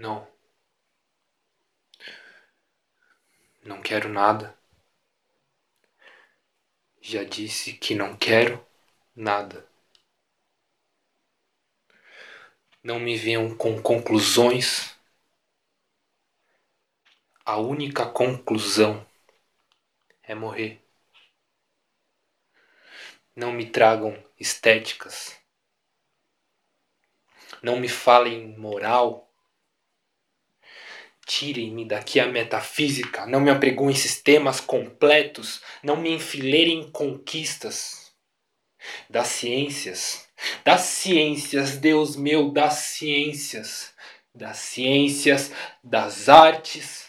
Não. Não quero nada. Já disse que não quero nada. Não me venham com conclusões. A única conclusão é morrer. Não me tragam estéticas. Não me falem moral. Tirem-me daqui a metafísica, não me apregoem sistemas completos, não me enfileirem em conquistas das ciências, das ciências, Deus meu, das ciências, das ciências, das artes,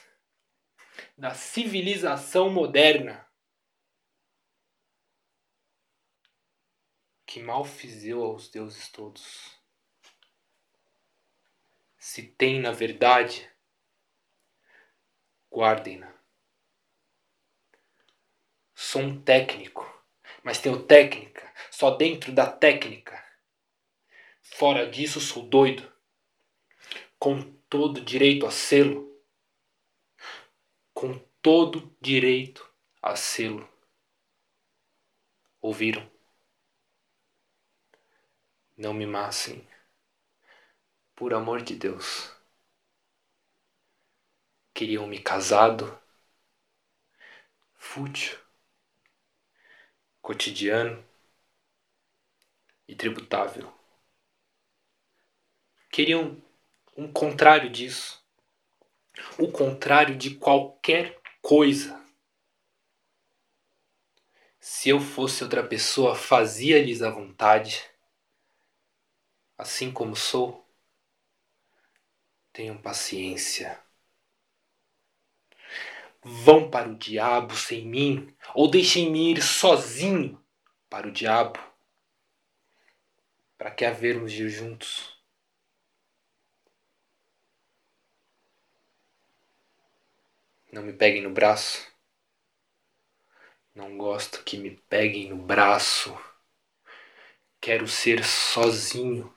da civilização moderna. Que mal fiz eu aos deuses todos. Se tem na verdade, guardem-na. Sou um técnico, mas tenho técnica só dentro da técnica. Fora disso, sou doido, com todo direito a selo. Com todo direito a selo. Ouviram? Não me massem. Por amor de Deus. Queriam me casado, fútil, cotidiano e tributável. Queriam um contrário disso. O contrário de qualquer coisa. Se eu fosse outra pessoa, fazia-lhes a vontade. Assim como sou, Tenham paciência. Vão para o diabo sem mim, ou deixem-me ir sozinho para o diabo. Para que havermos de ir juntos? Não me peguem no braço. Não gosto que me peguem no braço. Quero ser sozinho.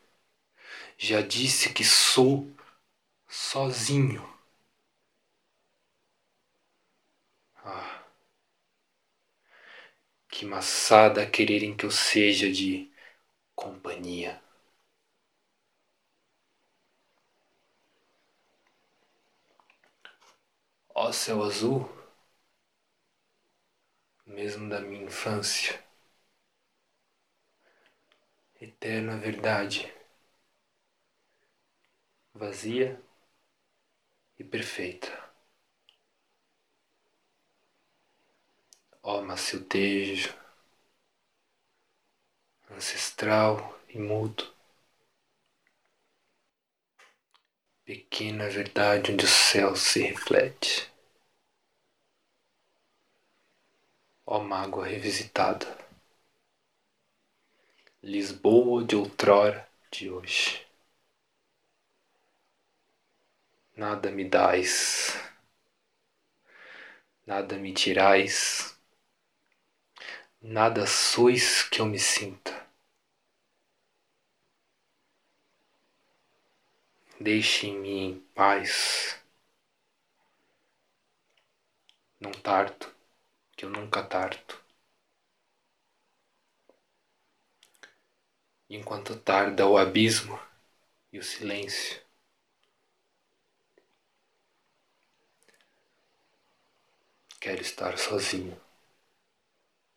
Já disse que sou sozinho. Que maçada quererem que eu seja de companhia. Ó céu azul, mesmo da minha infância, eterna verdade, vazia e perfeita. Ó maciltejo, ancestral e mudo, pequena verdade onde o céu se reflete. Ó mágoa revisitada, Lisboa de outrora, de hoje. Nada me dais, nada me tirais, nada sois que eu me sinta. Deixem-me em paz. Não tarto, que eu nunca tarto. Enquanto tarda o abismo e o silêncio, quero estar sozinho.